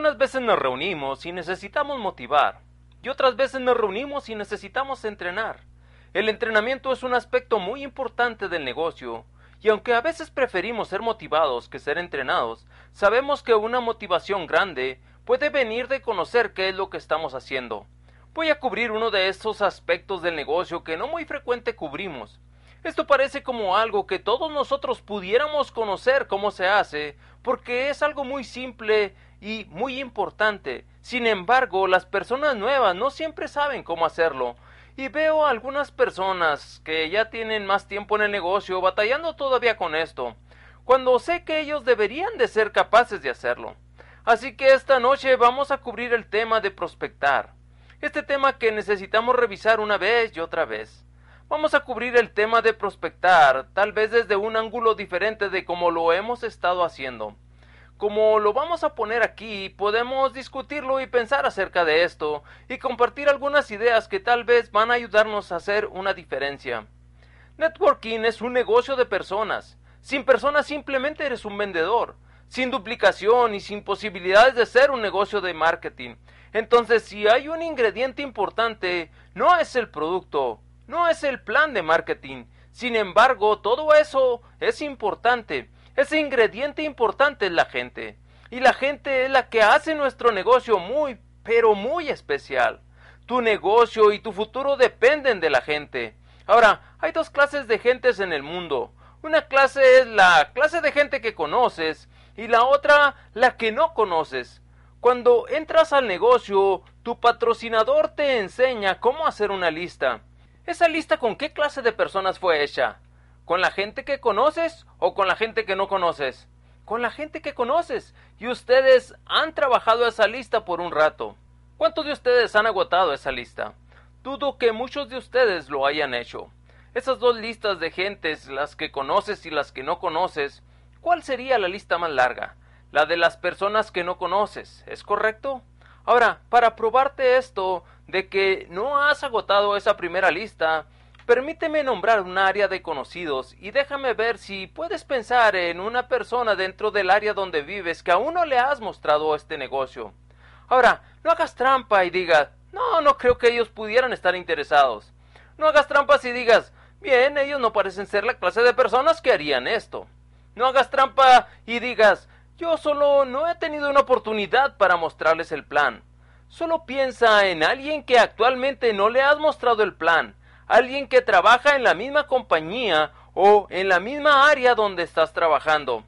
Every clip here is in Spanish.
Algunas veces nos reunimos y necesitamos motivar, y otras veces nos reunimos y necesitamos entrenar. El entrenamiento es un aspecto muy importante del negocio, y aunque a veces preferimos ser motivados que ser entrenados, sabemos que una motivación grande puede venir de conocer qué es lo que estamos haciendo. Voy a cubrir uno de esos aspectos del negocio que no muy frecuente cubrimos. Esto parece como algo que todos nosotros pudiéramos conocer cómo se hace, porque es algo muy simple y muy importante. Sin embargo, las personas nuevas no siempre saben cómo hacerlo, y veo a algunas personas que ya tienen más tiempo en el negocio batallando todavía con esto, cuando sé que ellos deberían de ser capaces de hacerlo. Así que esta noche vamos a cubrir el tema de prospectar, este tema que necesitamos revisar una vez y otra vez. Vamos a cubrir el tema de prospectar, tal vez desde un ángulo diferente de como lo hemos estado haciendo. Como lo vamos a poner aquí, podemos discutirlo y pensar acerca de esto y compartir algunas ideas que tal vez van a ayudarnos a hacer una diferencia. Networking es un negocio de personas. Sin personas simplemente eres un vendedor, sin duplicación y sin posibilidades de ser un negocio de marketing. Entonces, si hay un ingrediente importante, no es el producto, no es el plan de marketing. Sin embargo, todo eso es importante ese ingrediente importante es la gente. Y la gente es la que hace nuestro negocio muy, pero muy especial. Tu negocio y tu futuro dependen de la gente. Ahora, hay dos clases de gentes en el mundo. Una clase es la clase de gente que conoces y la otra la que no conoces. Cuando entras al negocio, tu patrocinador te enseña cómo hacer una lista. ¿Esa lista con qué clase de personas fue hecha? ¿Con la gente que conoces o con la gente que no conoces? Con la gente que conoces. Y ustedes han trabajado esa lista por un rato. ¿Cuántos de ustedes han agotado esa lista? Dudo que muchos de ustedes lo hayan hecho. Esas dos listas de gentes, las que conoces y las que no conoces, ¿cuál sería la lista más larga? La de las personas que no conoces, ¿es correcto? Ahora, para probarte esto de que no has agotado esa primera lista, Permíteme nombrar un área de conocidos y déjame ver si puedes pensar en una persona dentro del área donde vives que aún no le has mostrado este negocio. Ahora, no hagas trampa y digas, no, no creo que ellos pudieran estar interesados. No hagas trampas y digas, bien, ellos no parecen ser la clase de personas que harían esto. No hagas trampa y digas, yo solo no he tenido una oportunidad para mostrarles el plan. Solo piensa en alguien que actualmente no le has mostrado el plan alguien que trabaja en la misma compañía o en la misma área donde estás trabajando.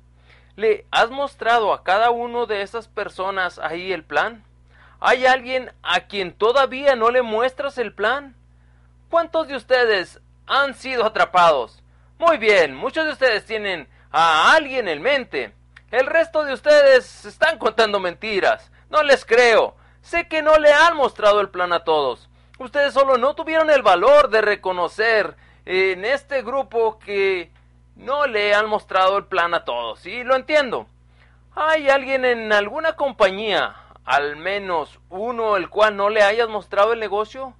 ¿Le has mostrado a cada uno de esas personas ahí el plan? ¿Hay alguien a quien todavía no le muestras el plan? ¿Cuántos de ustedes han sido atrapados? Muy bien, muchos de ustedes tienen a alguien en mente. El resto de ustedes están contando mentiras. No les creo. Sé que no le han mostrado el plan a todos. Ustedes solo no tuvieron el valor de reconocer en este grupo que no le han mostrado el plan a todos. Y lo entiendo. ¿Hay alguien en alguna compañía, al menos uno, el cual no le hayas mostrado el negocio?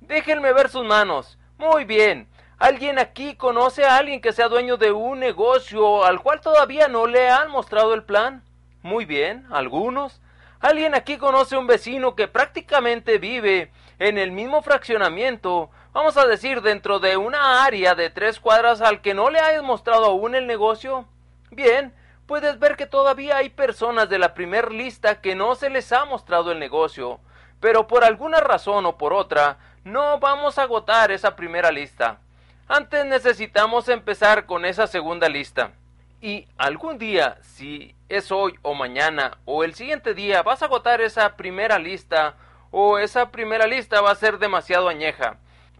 Déjenme ver sus manos. Muy bien. ¿Alguien aquí conoce a alguien que sea dueño de un negocio al cual todavía no le han mostrado el plan? Muy bien, algunos. ¿Alguien aquí conoce a un vecino que prácticamente vive en el mismo fraccionamiento, vamos a decir dentro de una área de tres cuadras al que no le hayas mostrado aún el negocio? Bien, puedes ver que todavía hay personas de la primer lista que no se les ha mostrado el negocio, pero por alguna razón o por otra, no vamos a agotar esa primera lista. Antes necesitamos empezar con esa segunda lista. Y algún día, si es hoy o mañana o el siguiente día, vas a agotar esa primera lista o esa primera lista va a ser demasiado añeja,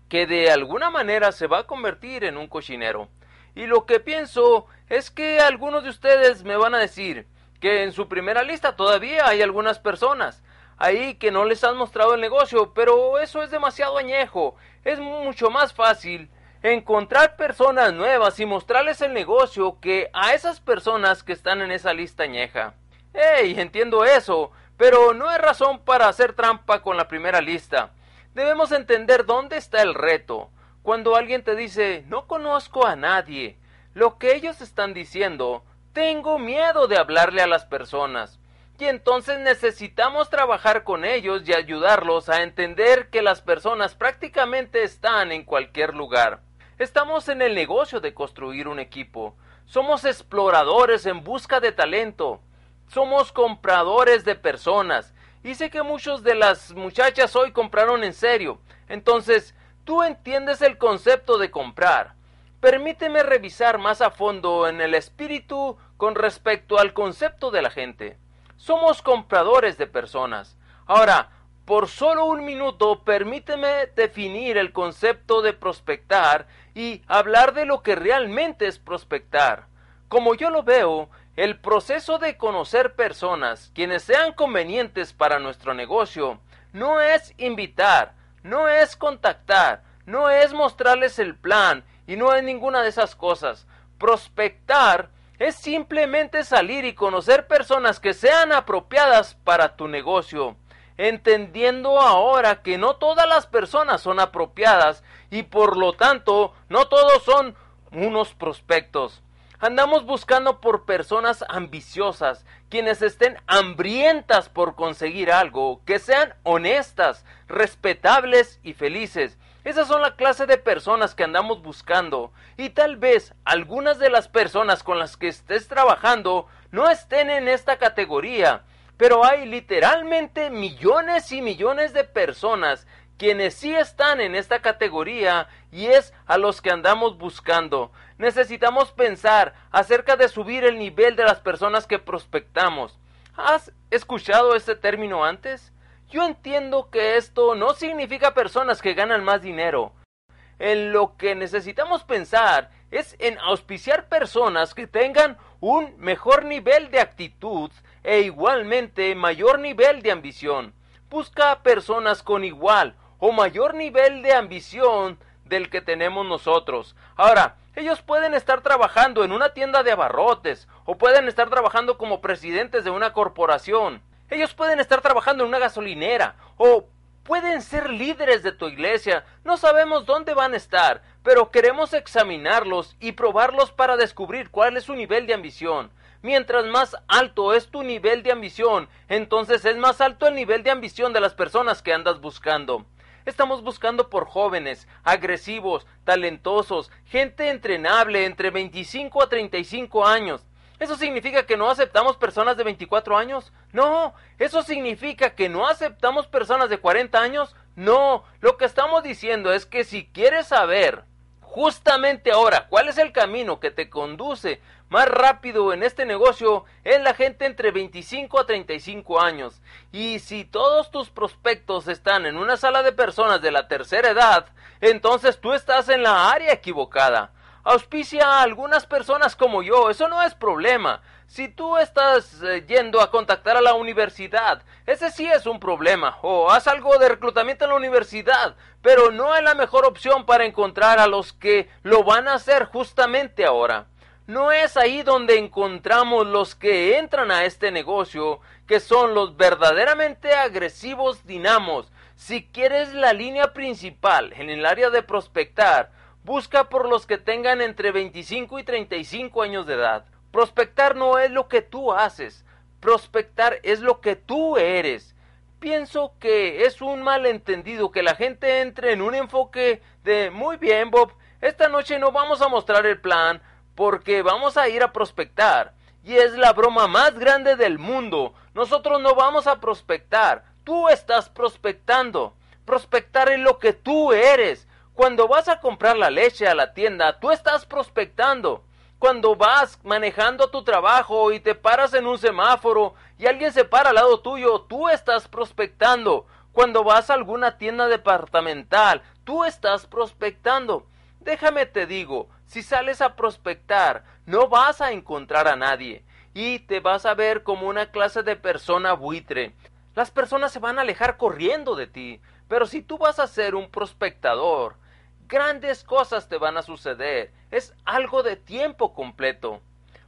que de alguna manera se va a convertir en un cochinero. Y lo que pienso es que algunos de ustedes me van a decir que en su primera lista todavía hay algunas personas ahí que no les han mostrado el negocio, pero eso es demasiado añejo. Es mucho más fácil encontrar personas nuevas y mostrarles el negocio que a esas personas que están en esa lista añeja. ¡Ey! Entiendo eso, pero no hay razón para hacer trampa con la primera lista. Debemos entender dónde está el reto. Cuando alguien te dice no conozco a nadie, lo que ellos están diciendo, tengo miedo de hablarle a las personas. Y entonces necesitamos trabajar con ellos y ayudarlos a entender que las personas prácticamente están en cualquier lugar. Estamos en el negocio de construir un equipo. Somos exploradores en busca de talento. Somos compradores de personas. Y sé que muchos de las muchachas hoy compraron en serio. Entonces, tú entiendes el concepto de comprar. Permíteme revisar más a fondo en el espíritu con respecto al concepto de la gente. Somos compradores de personas. Ahora, por solo un minuto, permíteme definir el concepto de prospectar y hablar de lo que realmente es prospectar. Como yo lo veo, el proceso de conocer personas quienes sean convenientes para nuestro negocio no es invitar, no es contactar, no es mostrarles el plan y no es ninguna de esas cosas. Prospectar es simplemente salir y conocer personas que sean apropiadas para tu negocio, entendiendo ahora que no todas las personas son apropiadas y por lo tanto no todos son unos prospectos. Andamos buscando por personas ambiciosas, quienes estén hambrientas por conseguir algo, que sean honestas, respetables y felices, esas son la clase de personas que andamos buscando y tal vez algunas de las personas con las que estés trabajando no estén en esta categoría, pero hay literalmente millones y millones de personas quienes sí están en esta categoría y es a los que andamos buscando. Necesitamos pensar acerca de subir el nivel de las personas que prospectamos. ¿Has escuchado este término antes? Yo entiendo que esto no significa personas que ganan más dinero. En lo que necesitamos pensar es en auspiciar personas que tengan un mejor nivel de actitud e igualmente mayor nivel de ambición. Busca personas con igual o mayor nivel de ambición del que tenemos nosotros. Ahora, ellos pueden estar trabajando en una tienda de abarrotes o pueden estar trabajando como presidentes de una corporación. Ellos pueden estar trabajando en una gasolinera o pueden ser líderes de tu iglesia. No sabemos dónde van a estar, pero queremos examinarlos y probarlos para descubrir cuál es su nivel de ambición. Mientras más alto es tu nivel de ambición, entonces es más alto el nivel de ambición de las personas que andas buscando. Estamos buscando por jóvenes, agresivos, talentosos, gente entrenable entre 25 a 35 años. ¿Eso significa que no aceptamos personas de 24 años? No. ¿Eso significa que no aceptamos personas de 40 años? No. Lo que estamos diciendo es que si quieres saber justamente ahora cuál es el camino que te conduce más rápido en este negocio, es la gente entre 25 a 35 años. Y si todos tus prospectos están en una sala de personas de la tercera edad, entonces tú estás en la área equivocada auspicia a algunas personas como yo, eso no es problema. Si tú estás eh, yendo a contactar a la universidad, ese sí es un problema. O haz algo de reclutamiento en la universidad, pero no es la mejor opción para encontrar a los que lo van a hacer justamente ahora. No es ahí donde encontramos los que entran a este negocio, que son los verdaderamente agresivos dinamos. Si quieres la línea principal en el área de prospectar, Busca por los que tengan entre 25 y 35 años de edad. Prospectar no es lo que tú haces, prospectar es lo que tú eres. Pienso que es un malentendido que la gente entre en un enfoque de muy bien Bob, esta noche no vamos a mostrar el plan porque vamos a ir a prospectar. Y es la broma más grande del mundo. Nosotros no vamos a prospectar. Tú estás prospectando. Prospectar es lo que tú eres. Cuando vas a comprar la leche a la tienda, tú estás prospectando. Cuando vas manejando tu trabajo y te paras en un semáforo y alguien se para al lado tuyo, tú estás prospectando. Cuando vas a alguna tienda departamental, tú estás prospectando. Déjame te digo, si sales a prospectar, no vas a encontrar a nadie y te vas a ver como una clase de persona buitre. Las personas se van a alejar corriendo de ti, pero si tú vas a ser un prospectador, grandes cosas te van a suceder. Es algo de tiempo completo.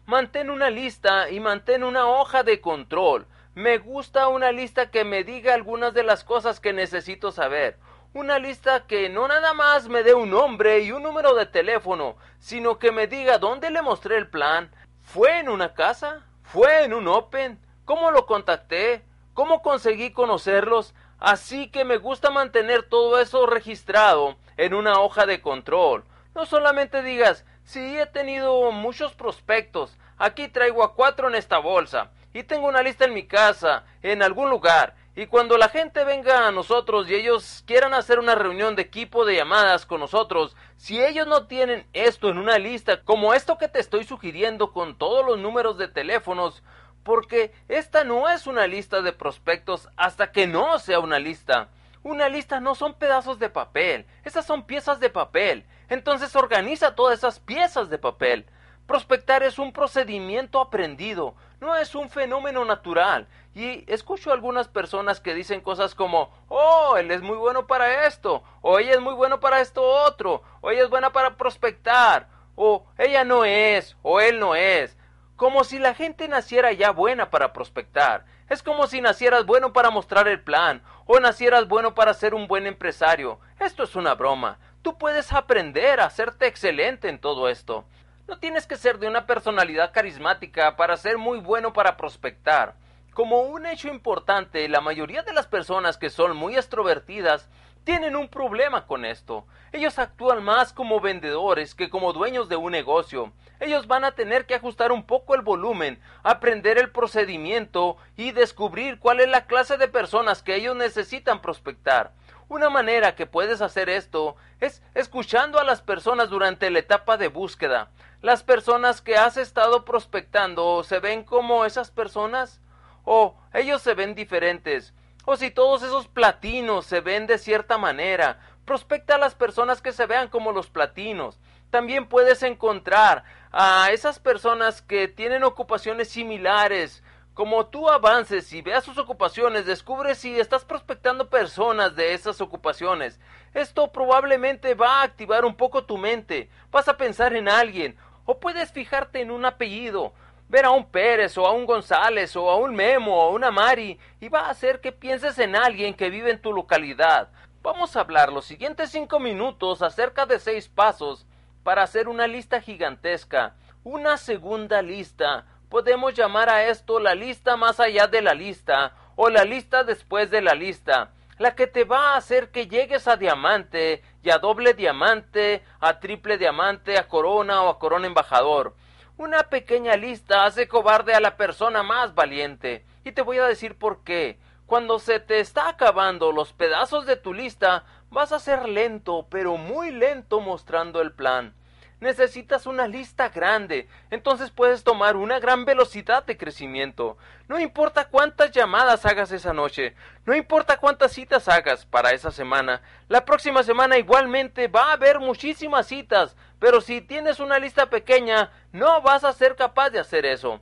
Mantén una lista y mantén una hoja de control. Me gusta una lista que me diga algunas de las cosas que necesito saber. Una lista que no nada más me dé un nombre y un número de teléfono, sino que me diga dónde le mostré el plan. ¿Fue en una casa? ¿Fue en un Open? cómo lo contacté, cómo conseguí conocerlos, así que me gusta mantener todo eso registrado en una hoja de control. No solamente digas, sí he tenido muchos prospectos, aquí traigo a cuatro en esta bolsa, y tengo una lista en mi casa, en algún lugar, y cuando la gente venga a nosotros y ellos quieran hacer una reunión de equipo de llamadas con nosotros, si ellos no tienen esto en una lista, como esto que te estoy sugiriendo con todos los números de teléfonos, porque esta no es una lista de prospectos hasta que no sea una lista. Una lista no son pedazos de papel, esas son piezas de papel. Entonces organiza todas esas piezas de papel. Prospectar es un procedimiento aprendido, no es un fenómeno natural. Y escucho algunas personas que dicen cosas como, oh, él es muy bueno para esto, o ella es muy bueno para esto otro, o ella es buena para prospectar, o ella no es, o él no es. Como si la gente naciera ya buena para prospectar. Es como si nacieras bueno para mostrar el plan, o nacieras bueno para ser un buen empresario. Esto es una broma. Tú puedes aprender a hacerte excelente en todo esto. No tienes que ser de una personalidad carismática para ser muy bueno para prospectar. Como un hecho importante, la mayoría de las personas que son muy extrovertidas tienen un problema con esto. Ellos actúan más como vendedores que como dueños de un negocio. Ellos van a tener que ajustar un poco el volumen, aprender el procedimiento y descubrir cuál es la clase de personas que ellos necesitan prospectar. Una manera que puedes hacer esto es escuchando a las personas durante la etapa de búsqueda. Las personas que has estado prospectando se ven como esas personas o ellos se ven diferentes. O si todos esos platinos se ven de cierta manera, prospecta a las personas que se vean como los platinos. También puedes encontrar a esas personas que tienen ocupaciones similares, como tú avances y veas sus ocupaciones, descubres si estás prospectando personas de esas ocupaciones. Esto probablemente va a activar un poco tu mente. Vas a pensar en alguien. O puedes fijarte en un apellido. Ver a un Pérez o a un González o a un Memo o a una Mari y va a hacer que pienses en alguien que vive en tu localidad. Vamos a hablar los siguientes cinco minutos acerca de seis pasos para hacer una lista gigantesca, una segunda lista, Podemos llamar a esto la lista más allá de la lista o la lista después de la lista, la que te va a hacer que llegues a diamante y a doble diamante, a triple diamante, a corona o a corona embajador. Una pequeña lista hace cobarde a la persona más valiente. Y te voy a decir por qué. Cuando se te está acabando los pedazos de tu lista, vas a ser lento, pero muy lento mostrando el plan necesitas una lista grande, entonces puedes tomar una gran velocidad de crecimiento. No importa cuántas llamadas hagas esa noche, no importa cuántas citas hagas para esa semana, la próxima semana igualmente va a haber muchísimas citas, pero si tienes una lista pequeña, no vas a ser capaz de hacer eso.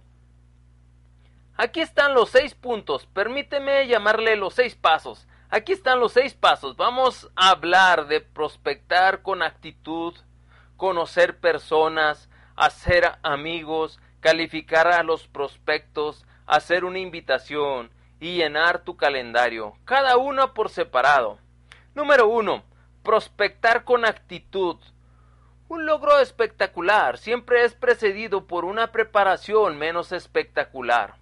Aquí están los seis puntos, permíteme llamarle los seis pasos. Aquí están los seis pasos. Vamos a hablar de prospectar con actitud, conocer personas, hacer amigos, calificar a los prospectos, hacer una invitación y llenar tu calendario, cada uno por separado. Número uno, prospectar con actitud. Un logro espectacular siempre es precedido por una preparación menos espectacular.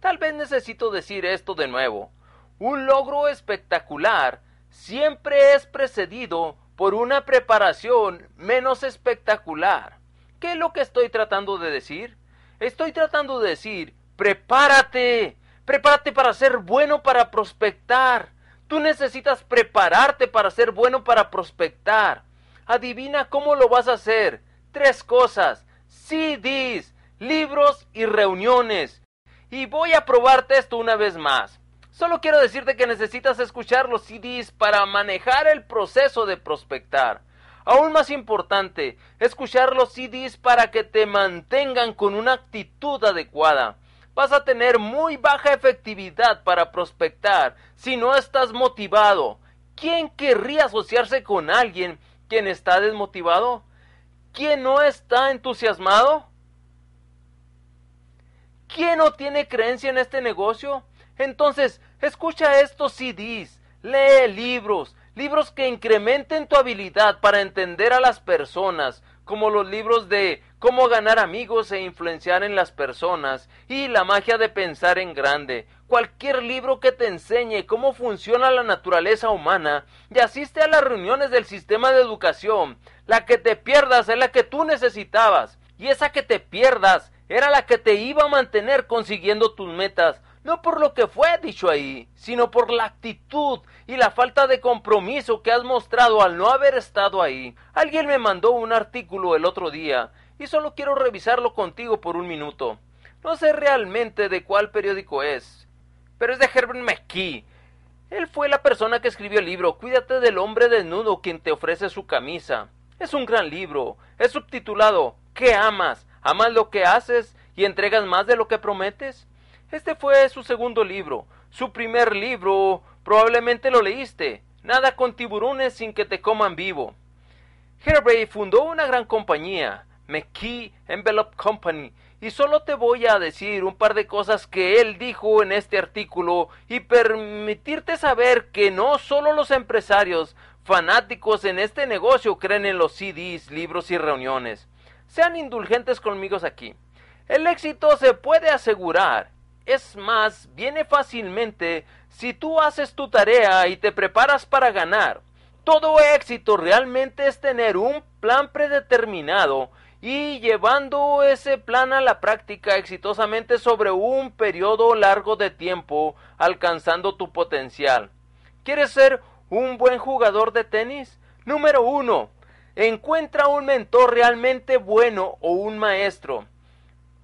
Tal vez necesito decir esto de nuevo. Un logro espectacular siempre es precedido por una preparación menos espectacular. ¿Qué es lo que estoy tratando de decir? Estoy tratando de decir, prepárate, prepárate para ser bueno para prospectar. Tú necesitas prepararte para ser bueno para prospectar. Adivina cómo lo vas a hacer. Tres cosas, CDs, libros y reuniones. Y voy a probarte esto una vez más. Solo quiero decirte que necesitas escuchar los CDs para manejar el proceso de prospectar. Aún más importante, escuchar los CDs para que te mantengan con una actitud adecuada. Vas a tener muy baja efectividad para prospectar si no estás motivado. ¿Quién querría asociarse con alguien quien está desmotivado? ¿Quién no está entusiasmado? ¿Quién no tiene creencia en este negocio? Entonces, escucha estos CDs, lee libros, libros que incrementen tu habilidad para entender a las personas, como los libros de cómo ganar amigos e influenciar en las personas y la magia de pensar en grande. Cualquier libro que te enseñe cómo funciona la naturaleza humana y asiste a las reuniones del sistema de educación. La que te pierdas es la que tú necesitabas y esa que te pierdas era la que te iba a mantener consiguiendo tus metas no por lo que fue dicho ahí, sino por la actitud y la falta de compromiso que has mostrado al no haber estado ahí. Alguien me mandó un artículo el otro día y solo quiero revisarlo contigo por un minuto. No sé realmente de cuál periódico es, pero es de Herbert McKee. Él fue la persona que escribió el libro Cuídate del hombre desnudo quien te ofrece su camisa. Es un gran libro. Es subtitulado ¿Qué amas? ¿Amas lo que haces y entregas más de lo que prometes? Este fue su segundo libro. Su primer libro probablemente lo leíste. Nada con tiburones sin que te coman vivo. Herbert fundó una gran compañía, McKee Envelope Company, y solo te voy a decir un par de cosas que él dijo en este artículo y permitirte saber que no solo los empresarios fanáticos en este negocio creen en los CDs, libros y reuniones. Sean indulgentes conmigo aquí. El éxito se puede asegurar es más, viene fácilmente si tú haces tu tarea y te preparas para ganar. Todo éxito realmente es tener un plan predeterminado y llevando ese plan a la práctica exitosamente sobre un periodo largo de tiempo, alcanzando tu potencial. ¿Quieres ser un buen jugador de tenis? Número uno, encuentra un mentor realmente bueno o un maestro.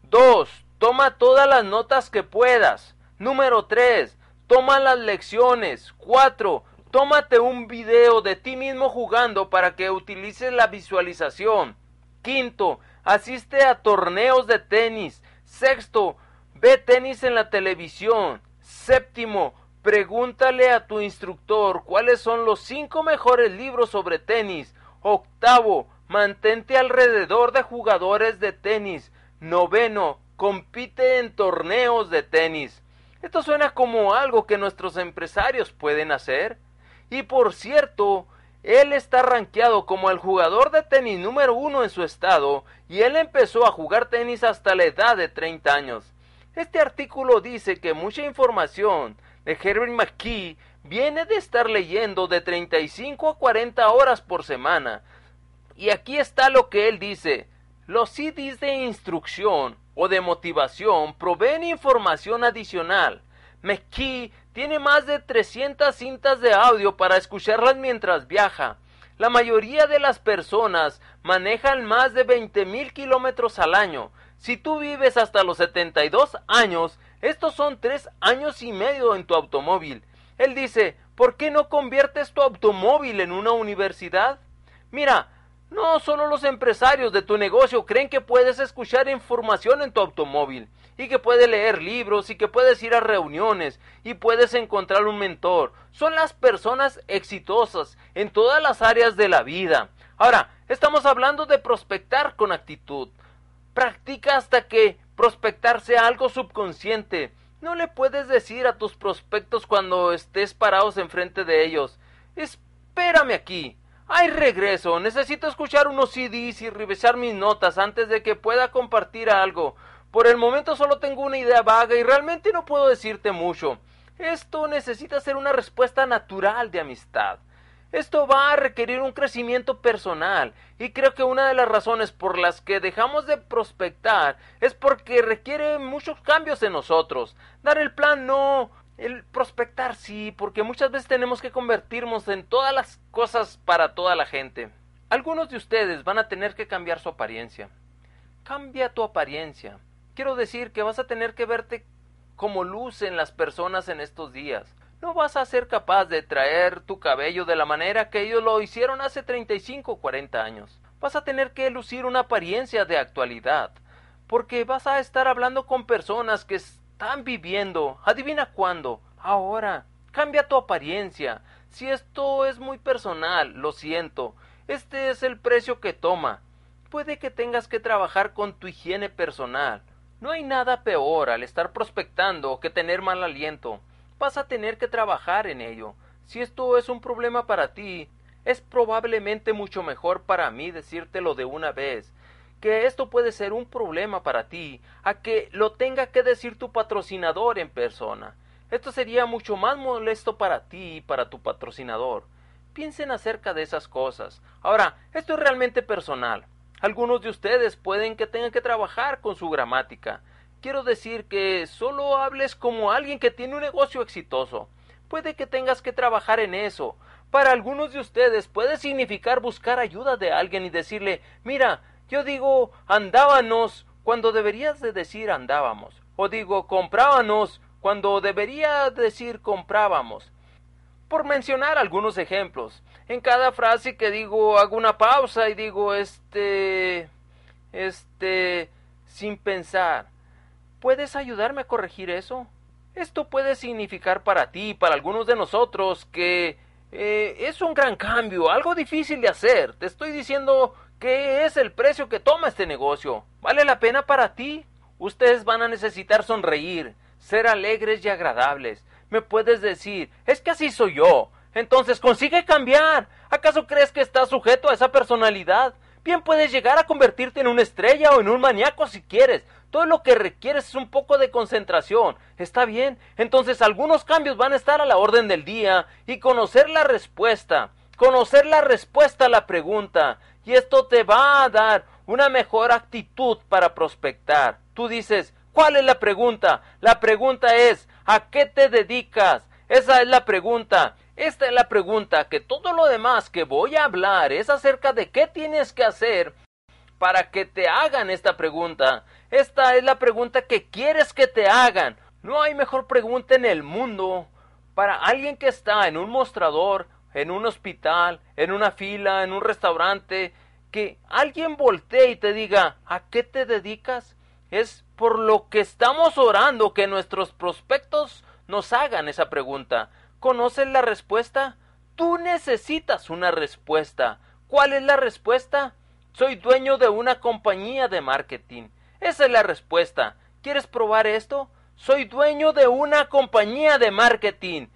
Dos, Toma todas las notas que puedas. Número 3. Toma las lecciones. 4. Tómate un video de ti mismo jugando para que utilices la visualización. Quinto, asiste a torneos de tenis. Sexto, ve tenis en la televisión. Séptimo, pregúntale a tu instructor cuáles son los cinco mejores libros sobre tenis. Octavo, mantente alrededor de jugadores de tenis. Noveno, compite en torneos de tenis. Esto suena como algo que nuestros empresarios pueden hacer. Y por cierto, él está rankeado como el jugador de tenis número uno en su estado y él empezó a jugar tenis hasta la edad de 30 años. Este artículo dice que mucha información de Herbert McKee viene de estar leyendo de 35 a 40 horas por semana. Y aquí está lo que él dice. Los CDs de instrucción o de motivación proveen información adicional. McKee tiene más de 300 cintas de audio para escucharlas mientras viaja. La mayoría de las personas manejan más de 20.000 kilómetros al año. Si tú vives hasta los 72 años, estos son tres años y medio en tu automóvil. Él dice, ¿por qué no conviertes tu automóvil en una universidad? Mira, no solo los empresarios de tu negocio creen que puedes escuchar información en tu automóvil y que puedes leer libros y que puedes ir a reuniones y puedes encontrar un mentor. Son las personas exitosas en todas las áreas de la vida. Ahora, estamos hablando de prospectar con actitud. Practica hasta que prospectar sea algo subconsciente. No le puedes decir a tus prospectos cuando estés parados enfrente de ellos. Espérame aquí. ¡Ay, regreso! Necesito escuchar unos CDs y revisar mis notas antes de que pueda compartir algo. Por el momento solo tengo una idea vaga y realmente no puedo decirte mucho. Esto necesita ser una respuesta natural de amistad. Esto va a requerir un crecimiento personal y creo que una de las razones por las que dejamos de prospectar es porque requiere muchos cambios en nosotros. Dar el plan no el prospectar sí, porque muchas veces tenemos que convertirnos en todas las cosas para toda la gente. Algunos de ustedes van a tener que cambiar su apariencia. Cambia tu apariencia. Quiero decir que vas a tener que verte como lucen las personas en estos días. No vas a ser capaz de traer tu cabello de la manera que ellos lo hicieron hace 35 o 40 años. Vas a tener que lucir una apariencia de actualidad, porque vas a estar hablando con personas que están viviendo. Adivina cuándo. Ahora. Cambia tu apariencia. Si esto es muy personal, lo siento. Este es el precio que toma. Puede que tengas que trabajar con tu higiene personal. No hay nada peor al estar prospectando que tener mal aliento. Vas a tener que trabajar en ello. Si esto es un problema para ti, Es probablemente mucho mejor para mí decírtelo de una vez, que esto puede ser un problema para ti, a que lo tenga que decir tu patrocinador en persona. Esto sería mucho más molesto para ti y para tu patrocinador. Piensen acerca de esas cosas. Ahora, esto es realmente personal. Algunos de ustedes pueden que tengan que trabajar con su gramática. Quiero decir que solo hables como alguien que tiene un negocio exitoso. Puede que tengas que trabajar en eso. Para algunos de ustedes puede significar buscar ayuda de alguien y decirle, mira, yo digo andábamos cuando deberías de decir andábamos. O digo comprábamos cuando debería decir comprábamos. Por mencionar algunos ejemplos. En cada frase que digo hago una pausa y digo este... este... sin pensar. ¿Puedes ayudarme a corregir eso? Esto puede significar para ti, para algunos de nosotros, que eh, es un gran cambio, algo difícil de hacer. Te estoy diciendo ¿Qué es el precio que toma este negocio? ¿Vale la pena para ti? Ustedes van a necesitar sonreír, ser alegres y agradables. Me puedes decir, es que así soy yo. Entonces consigue cambiar. ¿Acaso crees que estás sujeto a esa personalidad? Bien puedes llegar a convertirte en una estrella o en un maníaco si quieres. Todo lo que requieres es un poco de concentración. ¿Está bien? Entonces algunos cambios van a estar a la orden del día y conocer la respuesta. Conocer la respuesta a la pregunta y esto te va a dar una mejor actitud para prospectar. Tú dices, ¿cuál es la pregunta? La pregunta es, ¿a qué te dedicas? Esa es la pregunta. Esta es la pregunta, que todo lo demás que voy a hablar es acerca de qué tienes que hacer para que te hagan esta pregunta. Esta es la pregunta que quieres que te hagan. No hay mejor pregunta en el mundo para alguien que está en un mostrador en un hospital, en una fila, en un restaurante, que alguien voltee y te diga, ¿a qué te dedicas? Es por lo que estamos orando que nuestros prospectos nos hagan esa pregunta. ¿Conoces la respuesta? Tú necesitas una respuesta. ¿Cuál es la respuesta? Soy dueño de una compañía de marketing. Esa es la respuesta. ¿Quieres probar esto? Soy dueño de una compañía de marketing.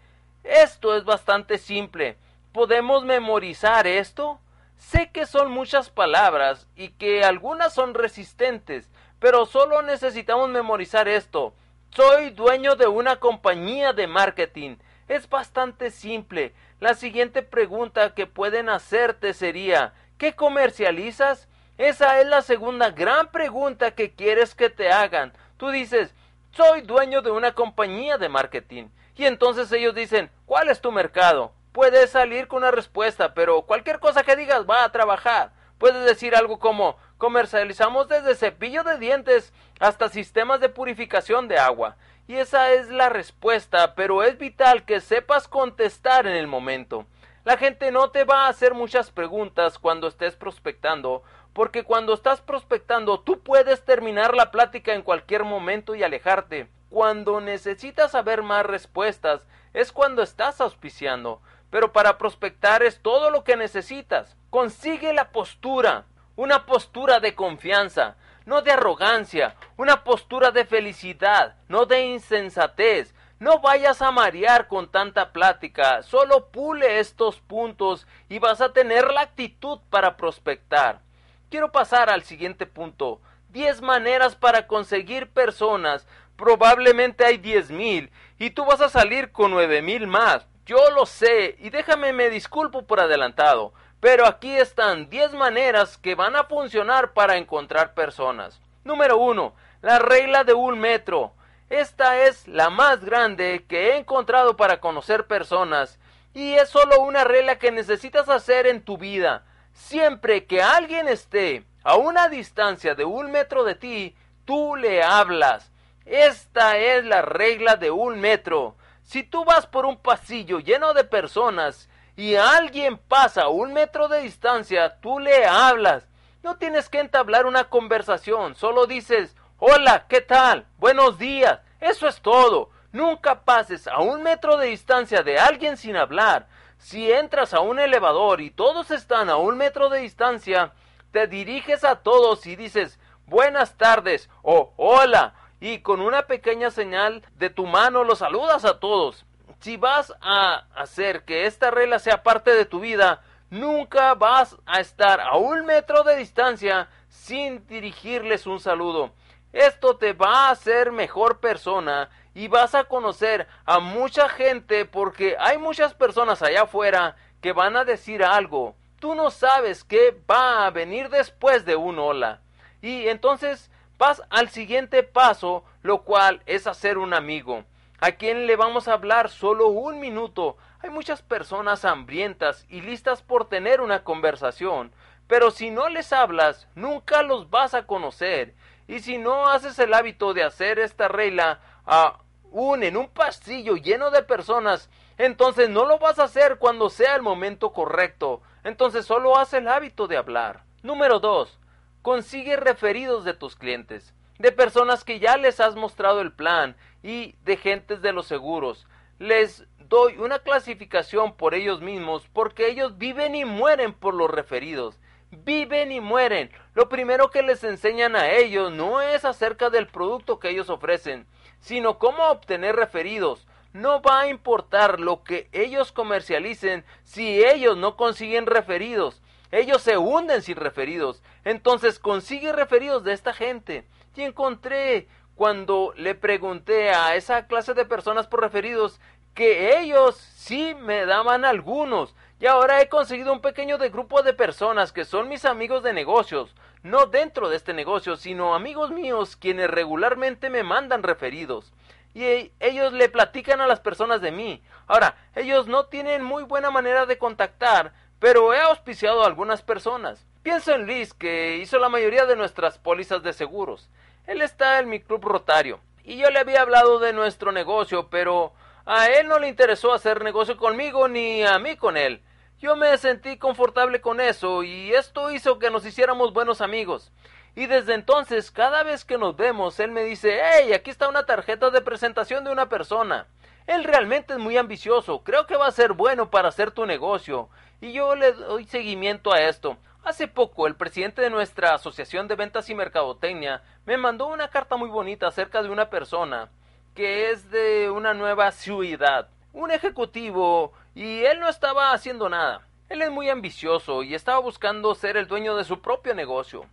Esto es bastante simple podemos memorizar esto? Sé que son muchas palabras y que algunas son resistentes, pero solo necesitamos memorizar esto. Soy dueño de una compañía de marketing. Es bastante simple. La siguiente pregunta que pueden hacerte sería ¿qué comercializas? Esa es la segunda gran pregunta que quieres que te hagan. Tú dices soy dueño de una compañía de marketing. Y entonces ellos dicen ¿cuál es tu mercado? puedes salir con una respuesta, pero cualquier cosa que digas va a trabajar. Puedes decir algo como comercializamos desde cepillo de dientes hasta sistemas de purificación de agua. Y esa es la respuesta, pero es vital que sepas contestar en el momento. La gente no te va a hacer muchas preguntas cuando estés prospectando, porque cuando estás prospectando tú puedes terminar la plática en cualquier momento y alejarte. Cuando necesitas saber más respuestas es cuando estás auspiciando pero para prospectar es todo lo que necesitas. Consigue la postura, una postura de confianza, no de arrogancia, una postura de felicidad, no de insensatez. No vayas a marear con tanta plática, solo pule estos puntos y vas a tener la actitud para prospectar. Quiero pasar al siguiente punto. Diez maneras para conseguir personas. Probablemente hay diez mil y tú vas a salir con nueve mil más. Yo lo sé, y déjame me disculpo por adelantado, pero aquí están 10 maneras que van a funcionar para encontrar personas. Número 1. La regla de un metro. Esta es la más grande que he encontrado para conocer personas, y es solo una regla que necesitas hacer en tu vida. Siempre que alguien esté a una distancia de un metro de ti, tú le hablas. Esta es la regla de un metro. Si tú vas por un pasillo lleno de personas y alguien pasa a un metro de distancia, tú le hablas. No tienes que entablar una conversación, solo dices, hola, ¿qué tal? Buenos días. Eso es todo. Nunca pases a un metro de distancia de alguien sin hablar. Si entras a un elevador y todos están a un metro de distancia, te diriges a todos y dices, buenas tardes o hola y con una pequeña señal de tu mano los saludas a todos. Si vas a hacer que esta regla sea parte de tu vida, Nunca vas a estar a un metro de distancia sin dirigirles un saludo. Esto te va a hacer mejor persona y vas a conocer a mucha gente porque hay muchas personas allá afuera que van a decir algo. Tú no sabes qué va a venir después de un hola. Y entonces vas al siguiente paso, lo cual es hacer un amigo. ¿A quien le vamos a hablar solo un minuto? Hay muchas personas hambrientas y listas por tener una conversación, pero si no les hablas, nunca los vas a conocer. Y si no haces el hábito de hacer esta regla aún en un pasillo lleno de personas, entonces no lo vas a hacer cuando sea el momento correcto. Entonces solo haz el hábito de hablar. Número 2. Consigue referidos de tus clientes, de personas que ya les has mostrado el plan y de gentes de los seguros. Les doy una clasificación por ellos mismos porque ellos viven y mueren por los referidos. Viven y mueren. Lo primero que les enseñan a ellos no es acerca del producto que ellos ofrecen, sino cómo obtener referidos. No va a importar lo que ellos comercialicen si ellos no consiguen referidos. Ellos se hunden sin referidos. Entonces consigue referidos de esta gente. Y encontré cuando le pregunté a esa clase de personas por referidos que ellos sí me daban algunos. Y ahora he conseguido un pequeño grupo de personas que son mis amigos de negocios, no dentro de este negocio, sino amigos míos quienes regularmente me mandan referidos. Y ellos le platican a las personas de mí. Ahora, ellos no tienen muy buena manera de contactar, pero he auspiciado a algunas personas. Pienso en Liz, que hizo la mayoría de nuestras pólizas de seguros. Él está en mi club rotario. Y yo le había hablado de nuestro negocio, pero a él no le interesó hacer negocio conmigo ni a mí con él. Yo me sentí confortable con eso y esto hizo que nos hiciéramos buenos amigos. Y desde entonces, cada vez que nos vemos, él me dice, hey, aquí está una tarjeta de presentación de una persona. Él realmente es muy ambicioso, creo que va a ser bueno para hacer tu negocio. Y yo le doy seguimiento a esto. Hace poco, el presidente de nuestra Asociación de Ventas y Mercadotecnia me mandó una carta muy bonita acerca de una persona que es de una nueva ciudad, un ejecutivo, y él no estaba haciendo nada. Él es muy ambicioso y estaba buscando ser el dueño de su propio negocio.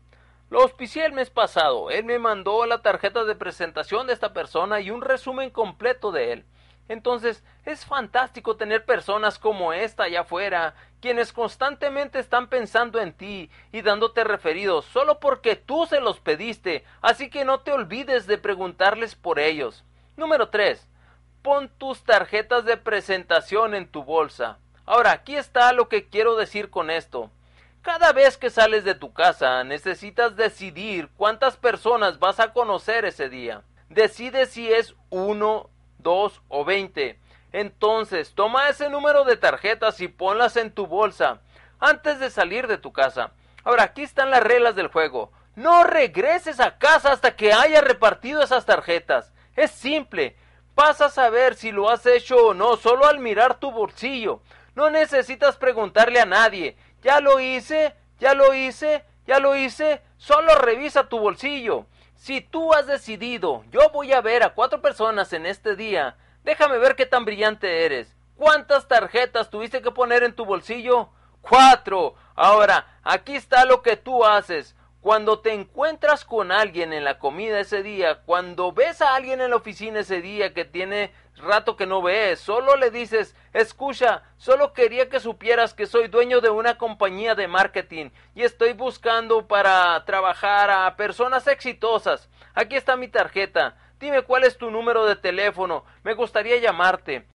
Lo auspicié el mes pasado. Él me mandó la tarjeta de presentación de esta persona y un resumen completo de él. Entonces, es fantástico tener personas como esta allá afuera, quienes constantemente están pensando en ti y dándote referidos solo porque tú se los pediste, así que no te olvides de preguntarles por ellos. Número 3. Pon tus tarjetas de presentación en tu bolsa. Ahora, aquí está lo que quiero decir con esto. Cada vez que sales de tu casa necesitas decidir cuántas personas vas a conocer ese día. Decide si es uno, dos o veinte. Entonces, toma ese número de tarjetas y ponlas en tu bolsa antes de salir de tu casa. Ahora, aquí están las reglas del juego. No regreses a casa hasta que haya repartido esas tarjetas. Es simple. Vas a saber si lo has hecho o no solo al mirar tu bolsillo. No necesitas preguntarle a nadie. Ya lo hice, ya lo hice, ya lo hice. Solo revisa tu bolsillo. Si tú has decidido, yo voy a ver a cuatro personas en este día, déjame ver qué tan brillante eres. ¿Cuántas tarjetas tuviste que poner en tu bolsillo? Cuatro. Ahora, aquí está lo que tú haces. Cuando te encuentras con alguien en la comida ese día, cuando ves a alguien en la oficina ese día que tiene rato que no ves, solo le dices, escucha, solo quería que supieras que soy dueño de una compañía de marketing y estoy buscando para trabajar a personas exitosas. Aquí está mi tarjeta. Dime cuál es tu número de teléfono. Me gustaría llamarte.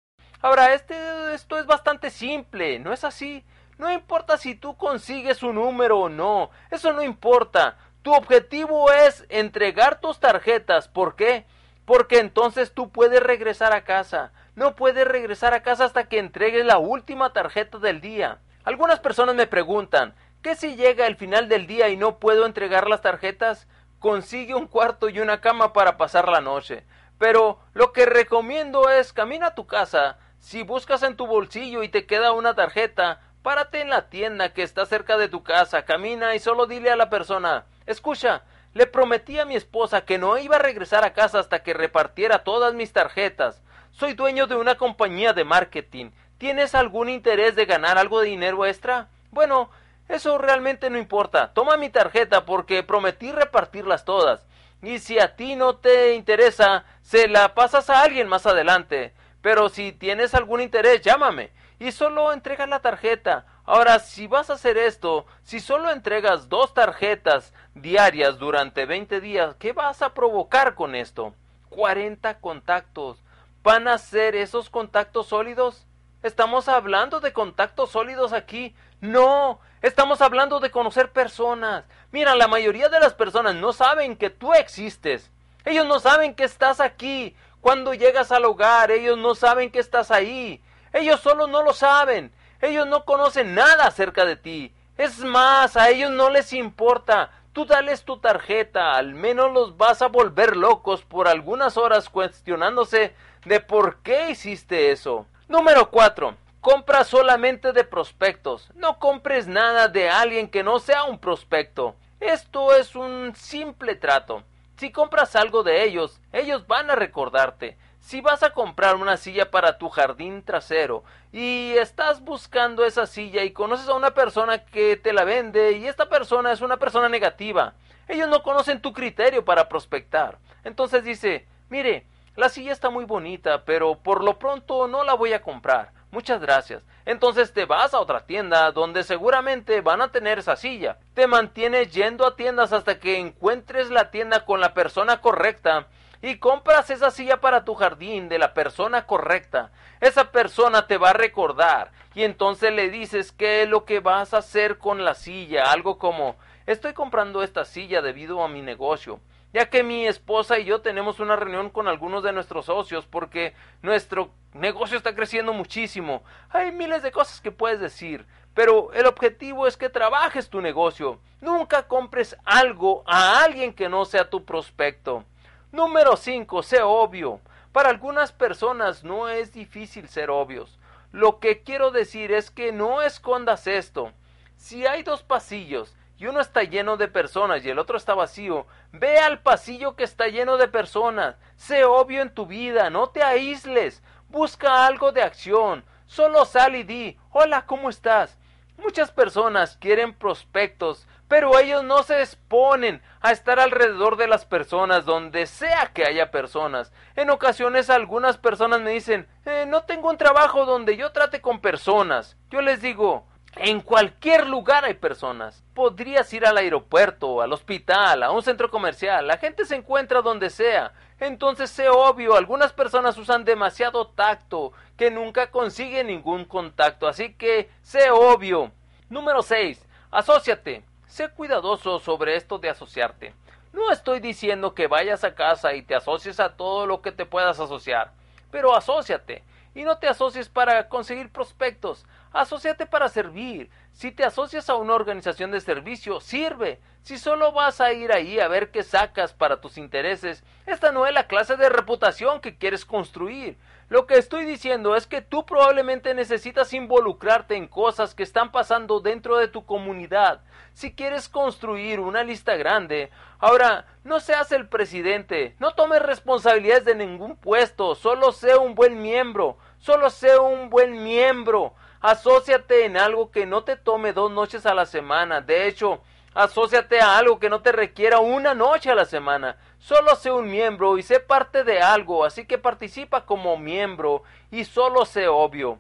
Ahora, este, esto es bastante simple, ¿no es así? No importa si tú consigues un número o no, eso no importa. Tu objetivo es entregar tus tarjetas. ¿Por qué? Porque entonces tú puedes regresar a casa. No puedes regresar a casa hasta que entregues la última tarjeta del día. Algunas personas me preguntan, ¿qué si llega el final del día y no puedo entregar las tarjetas? Consigue un cuarto y una cama para pasar la noche. Pero lo que recomiendo es camina a tu casa. Si buscas en tu bolsillo y te queda una tarjeta, Párate en la tienda que está cerca de tu casa, camina y solo dile a la persona Escucha, le prometí a mi esposa que no iba a regresar a casa hasta que repartiera todas mis tarjetas. Soy dueño de una compañía de marketing. ¿Tienes algún interés de ganar algo de dinero extra? Bueno, eso realmente no importa. Toma mi tarjeta porque prometí repartirlas todas. Y si a ti no te interesa, se la pasas a alguien más adelante. Pero si tienes algún interés, llámame. Y solo entrega la tarjeta. Ahora, si vas a hacer esto, si solo entregas dos tarjetas diarias durante 20 días, ¿qué vas a provocar con esto? 40 contactos. ¿Van a ser esos contactos sólidos? ¿Estamos hablando de contactos sólidos aquí? No, estamos hablando de conocer personas. Mira, la mayoría de las personas no saben que tú existes. Ellos no saben que estás aquí. Cuando llegas al hogar, ellos no saben que estás ahí. Ellos solo no lo saben. Ellos no conocen nada acerca de ti. Es más, a ellos no les importa. Tú dales tu tarjeta, al menos los vas a volver locos por algunas horas cuestionándose de por qué hiciste eso. Número 4. Compra solamente de prospectos. No compres nada de alguien que no sea un prospecto. Esto es un simple trato. Si compras algo de ellos, ellos van a recordarte. Si vas a comprar una silla para tu jardín trasero y estás buscando esa silla y conoces a una persona que te la vende y esta persona es una persona negativa, ellos no conocen tu criterio para prospectar. Entonces dice, mire, la silla está muy bonita, pero por lo pronto no la voy a comprar. Muchas gracias. Entonces te vas a otra tienda donde seguramente van a tener esa silla. Te mantienes yendo a tiendas hasta que encuentres la tienda con la persona correcta y compras esa silla para tu jardín de la persona correcta, esa persona te va a recordar y entonces le dices qué es lo que vas a hacer con la silla, algo como estoy comprando esta silla debido a mi negocio, ya que mi esposa y yo tenemos una reunión con algunos de nuestros socios porque nuestro negocio está creciendo muchísimo. Hay miles de cosas que puedes decir, pero el objetivo es que trabajes tu negocio. Nunca compres algo a alguien que no sea tu prospecto. Número 5. Sé obvio. Para algunas personas no es difícil ser obvios. Lo que quiero decir es que no escondas esto. Si hay dos pasillos y uno está lleno de personas y el otro está vacío, ve al pasillo que está lleno de personas. Sé obvio en tu vida, no te aísles. Busca algo de acción. Solo sal y di, hola, ¿cómo estás? Muchas personas quieren prospectos, pero ellos no se exponen a estar alrededor de las personas donde sea que haya personas. En ocasiones algunas personas me dicen, eh, no tengo un trabajo donde yo trate con personas. Yo les digo, en cualquier lugar hay personas. Podrías ir al aeropuerto, al hospital, a un centro comercial. La gente se encuentra donde sea. Entonces sé obvio, algunas personas usan demasiado tacto que nunca consiguen ningún contacto. Así que sé obvio. Número 6. Asociate. Sé cuidadoso sobre esto de asociarte. No estoy diciendo que vayas a casa y te asocies a todo lo que te puedas asociar, pero asóciate y no te asocies para conseguir prospectos, asóciate para servir. Si te asocias a una organización de servicio, sirve. Si solo vas a ir ahí a ver qué sacas para tus intereses, esta no es la clase de reputación que quieres construir. Lo que estoy diciendo es que tú probablemente necesitas involucrarte en cosas que están pasando dentro de tu comunidad. Si quieres construir una lista grande, ahora no seas el presidente, no tomes responsabilidades de ningún puesto, solo sé un buen miembro, solo sé un buen miembro. Asociate en algo que no te tome dos noches a la semana. De hecho, asóciate a algo que no te requiera una noche a la semana. Solo sé un miembro y sé parte de algo, así que participa como miembro y solo sé obvio.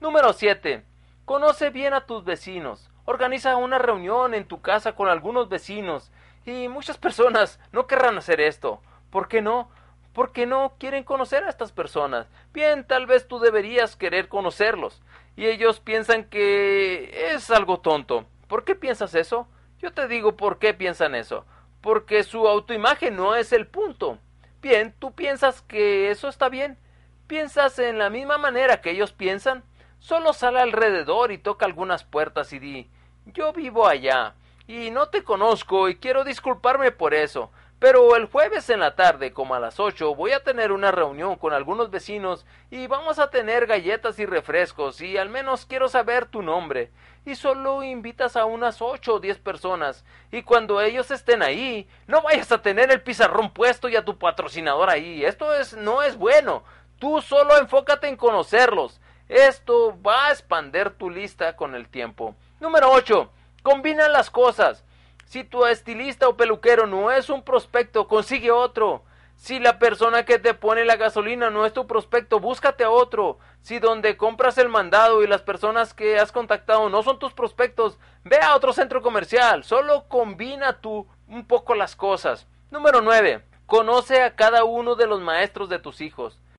Número 7. Conoce bien a tus vecinos. Organiza una reunión en tu casa con algunos vecinos y muchas personas no querrán hacer esto. ¿Por qué no? Porque no quieren conocer a estas personas. Bien, tal vez tú deberías querer conocerlos. Y ellos piensan que es algo tonto. ¿Por qué piensas eso? Yo te digo por qué piensan eso. Porque su autoimagen no es el punto. Bien, tú piensas que eso está bien. ¿Piensas en la misma manera que ellos piensan? Solo sale alrededor y toca algunas puertas y di yo vivo allá y no te conozco y quiero disculparme por eso. Pero el jueves en la tarde, como a las ocho, voy a tener una reunión con algunos vecinos y vamos a tener galletas y refrescos y al menos quiero saber tu nombre. Y solo invitas a unas ocho o diez personas y cuando ellos estén ahí, no vayas a tener el pizarrón puesto y a tu patrocinador ahí. Esto es no es bueno. Tú solo enfócate en conocerlos. Esto va a expander tu lista con el tiempo. Número 8. Combina las cosas. Si tu estilista o peluquero no es un prospecto, consigue otro. Si la persona que te pone la gasolina no es tu prospecto, búscate a otro. Si donde compras el mandado y las personas que has contactado no son tus prospectos, ve a otro centro comercial. Solo combina tú un poco las cosas. Número 9. Conoce a cada uno de los maestros de tus hijos.